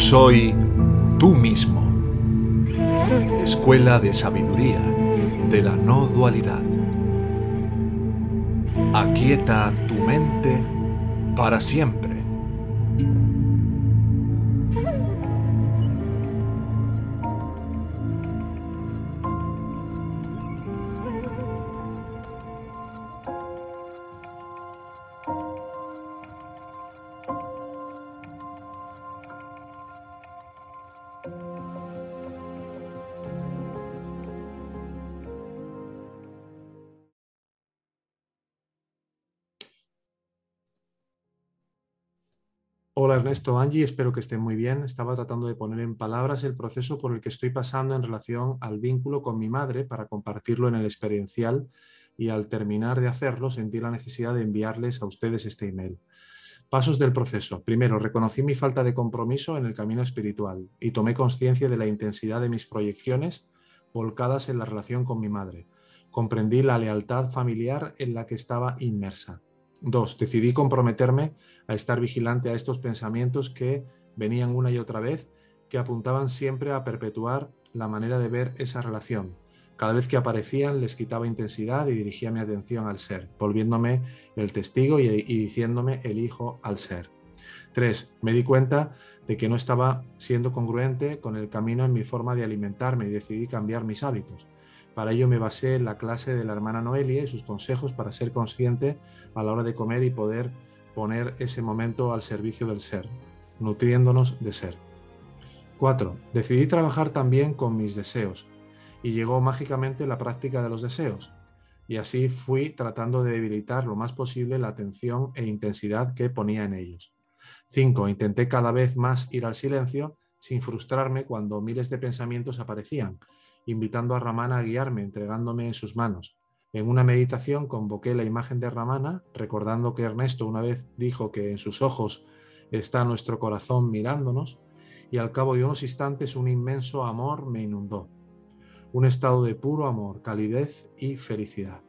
soy tú mismo. Escuela de Sabiduría de la No Dualidad. Aquieta tu mente para siempre. Hola Ernesto, Angie, espero que estén muy bien. Estaba tratando de poner en palabras el proceso por el que estoy pasando en relación al vínculo con mi madre para compartirlo en el experiencial y al terminar de hacerlo sentí la necesidad de enviarles a ustedes este email. Pasos del proceso. Primero, reconocí mi falta de compromiso en el camino espiritual y tomé conciencia de la intensidad de mis proyecciones volcadas en la relación con mi madre. Comprendí la lealtad familiar en la que estaba inmersa. Dos, decidí comprometerme a estar vigilante a estos pensamientos que venían una y otra vez, que apuntaban siempre a perpetuar la manera de ver esa relación. Cada vez que aparecían les quitaba intensidad y dirigía mi atención al ser, volviéndome el testigo y, y diciéndome el hijo al ser. Tres, me di cuenta de que no estaba siendo congruente con el camino en mi forma de alimentarme y decidí cambiar mis hábitos. Para ello me basé en la clase de la hermana Noelia y sus consejos para ser consciente a la hora de comer y poder poner ese momento al servicio del ser, nutriéndonos de ser. 4. Decidí trabajar también con mis deseos y llegó mágicamente la práctica de los deseos. Y así fui tratando de debilitar lo más posible la atención e intensidad que ponía en ellos. 5. Intenté cada vez más ir al silencio sin frustrarme cuando miles de pensamientos aparecían invitando a Ramana a guiarme, entregándome en sus manos. En una meditación convoqué la imagen de Ramana, recordando que Ernesto una vez dijo que en sus ojos está nuestro corazón mirándonos, y al cabo de unos instantes un inmenso amor me inundó. Un estado de puro amor, calidez y felicidad.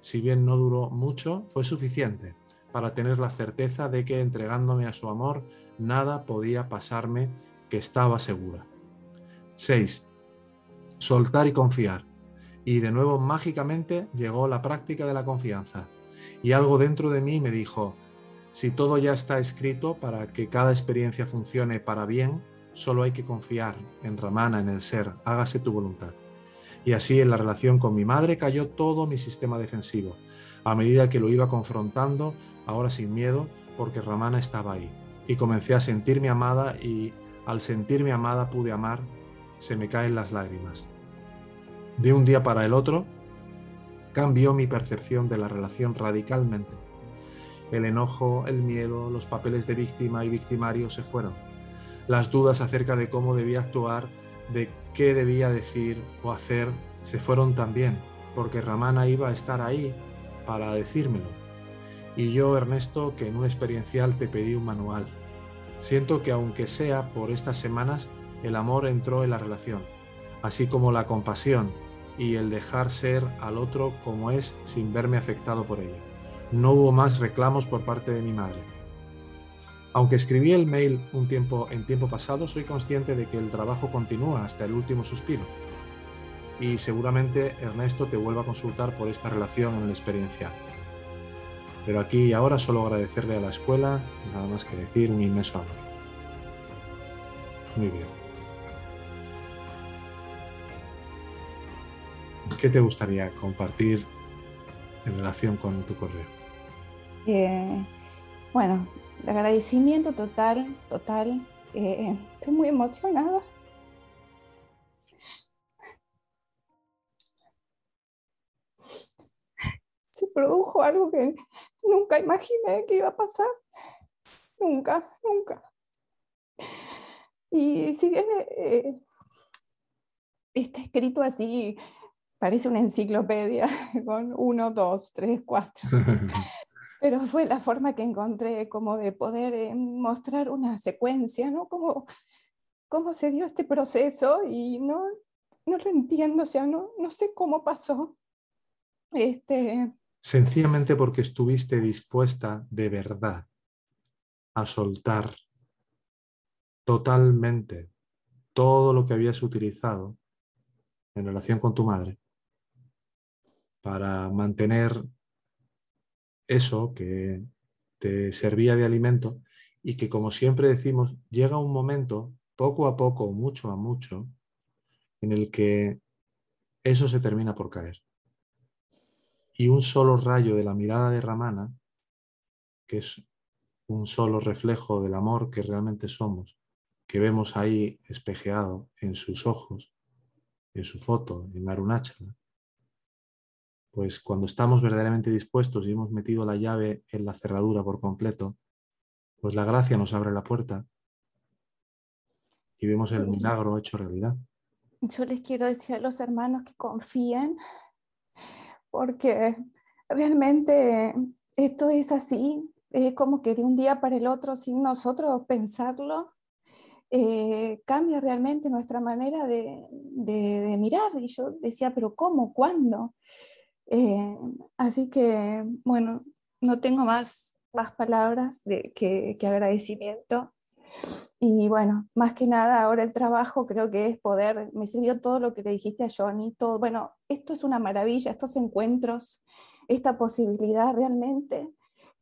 Si bien no duró mucho, fue suficiente para tener la certeza de que entregándome a su amor, nada podía pasarme, que estaba segura. 6 soltar y confiar. Y de nuevo mágicamente llegó la práctica de la confianza. Y algo dentro de mí me dijo, si todo ya está escrito para que cada experiencia funcione para bien, solo hay que confiar en Ramana, en el ser, hágase tu voluntad. Y así en la relación con mi madre cayó todo mi sistema defensivo, a medida que lo iba confrontando, ahora sin miedo, porque Ramana estaba ahí. Y comencé a sentirme amada y al sentirme amada pude amar se me caen las lágrimas. De un día para el otro, cambió mi percepción de la relación radicalmente. El enojo, el miedo, los papeles de víctima y victimario se fueron. Las dudas acerca de cómo debía actuar, de qué debía decir o hacer, se fueron también, porque Ramana iba a estar ahí para decírmelo. Y yo, Ernesto, que en un experiencial te pedí un manual. Siento que aunque sea por estas semanas, el amor entró en la relación, así como la compasión y el dejar ser al otro como es sin verme afectado por ello. No hubo más reclamos por parte de mi madre. Aunque escribí el mail un tiempo en tiempo pasado, soy consciente de que el trabajo continúa hasta el último suspiro. Y seguramente Ernesto te vuelva a consultar por esta relación en la experiencia. Pero aquí y ahora solo agradecerle a la escuela, nada más que decir un inmenso amor. Muy bien. ¿Qué te gustaría compartir en relación con tu correo? Eh, bueno, agradecimiento total, total. Eh, estoy muy emocionada. Se produjo algo que nunca imaginé que iba a pasar. Nunca, nunca. Y si bien eh, está escrito así parece una enciclopedia con uno, dos, tres, cuatro. Pero fue la forma que encontré como de poder eh, mostrar una secuencia, ¿no? Cómo, cómo se dio este proceso y no, no lo entiendo, o sea, no, no sé cómo pasó. Este... Sencillamente porque estuviste dispuesta de verdad a soltar totalmente todo lo que habías utilizado en relación con tu madre para mantener eso que te servía de alimento y que como siempre decimos, llega un momento, poco a poco, mucho a mucho, en el que eso se termina por caer. Y un solo rayo de la mirada de Ramana, que es un solo reflejo del amor que realmente somos, que vemos ahí espejeado en sus ojos, en su foto, en Arunachala, pues cuando estamos verdaderamente dispuestos y hemos metido la llave en la cerradura por completo, pues la gracia nos abre la puerta y vemos el milagro hecho realidad. Yo les quiero decir a los hermanos que confíen, porque realmente esto es así, es como que de un día para el otro, sin nosotros pensarlo, eh, cambia realmente nuestra manera de, de, mirar. Y yo decía, pero ¿cómo? ¿Cuándo? Eh, así que, bueno, no tengo más, más palabras que, que, agradecimiento. Y bueno, más que nada ahora el trabajo creo que es poder, me sirvió todo lo que le dijiste a Johnny, todo, bueno, esto es una maravilla, estos encuentros, esta posibilidad realmente,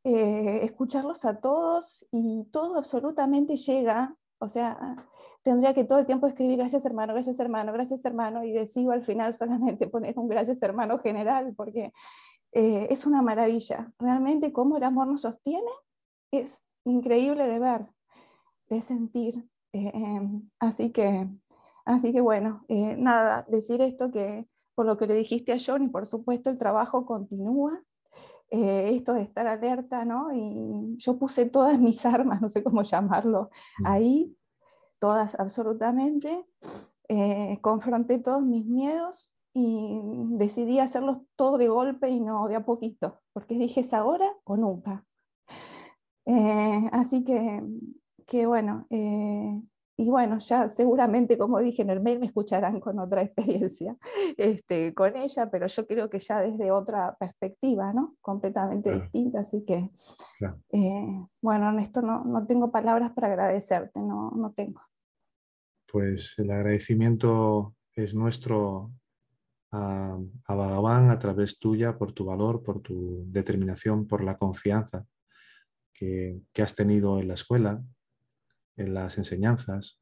eh, escucharlos a todos y todo absolutamente llega, o sea, tendría que todo el tiempo escribir gracias hermano, gracias hermano, gracias hermano, y decido al final solamente poner un gracias hermano general, porque eh, es una maravilla. Realmente cómo el amor nos sostiene es increíble de ver, de sentir. Eh, em, así, que, así que bueno, eh, nada, decir esto que por lo que le dijiste a John, y por supuesto el trabajo continúa, esto de estar alerta, ¿no? Y yo puse todas mis armas, no sé cómo llamarlo, mm. ahí todas absolutamente, eh, confronté todos mis miedos y decidí hacerlos todo de golpe y no de a poquito, porque dije es ahora o nunca. Eh, así que, que bueno, eh, y bueno, ya seguramente, como dije en el mail, me escucharán con otra experiencia este, con ella, pero yo creo que ya desde otra perspectiva, ¿no? Completamente distinta. Así que, bueno, en esto no, no, tengo palabras para agradecerte, no, no tengo pues el agradecimiento es nuestro a, a Bhagavan a través tuya por tu valor, por tu determinación, por la confianza que, has tenido en la escuela, en las enseñanzas.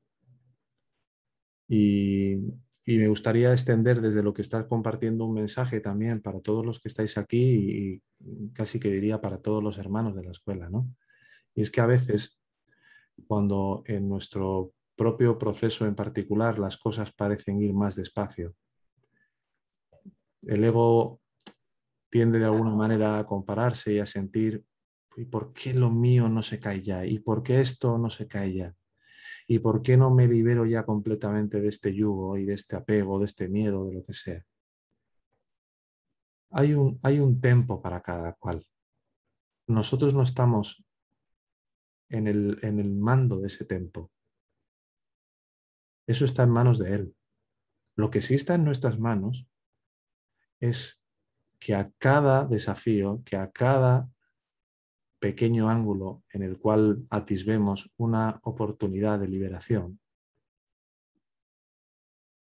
Y, y, me gustaría extender desde lo que estás compartiendo un mensaje también para todos los que estáis aquí y casi que diría para todos los hermanos de la escuela, ¿no? Y es que a veces cuando en nuestro propio proceso en particular las cosas parecen ir más despacio. El ego tiende de alguna manera a compararse y a sentir, ¿y por qué lo mío no se cae ya? ¿Y por qué esto no se cae ya? ¿Y por qué no me libero ya completamente de este yugo y de este apego, de este miedo, de lo que sea? Hay un, hay un tempo para cada cual. Nosotros no estamos en el, en el mando de ese tempo. Eso está en manos de Él. Lo que sí está en nuestras manos es que a cada desafío, que a cada pequeño ángulo en el cual atisbemos una oportunidad de liberación,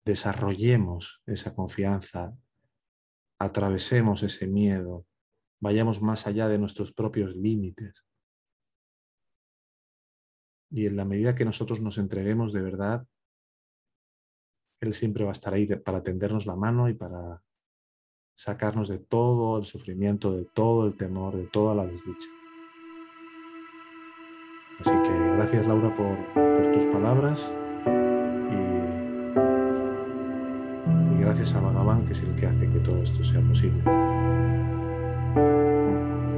desarrollemos esa confianza, atravesemos ese miedo, vayamos más allá de nuestros propios límites. Y en la medida que nosotros nos entreguemos de verdad, él siempre va a estar ahí para tendernos la mano y para sacarnos de todo el sufrimiento, de todo el temor, de toda la desdicha. Así que gracias Laura por, tus palabras y, gracias a Bhagavan que es el que hace que todo esto sea posible. you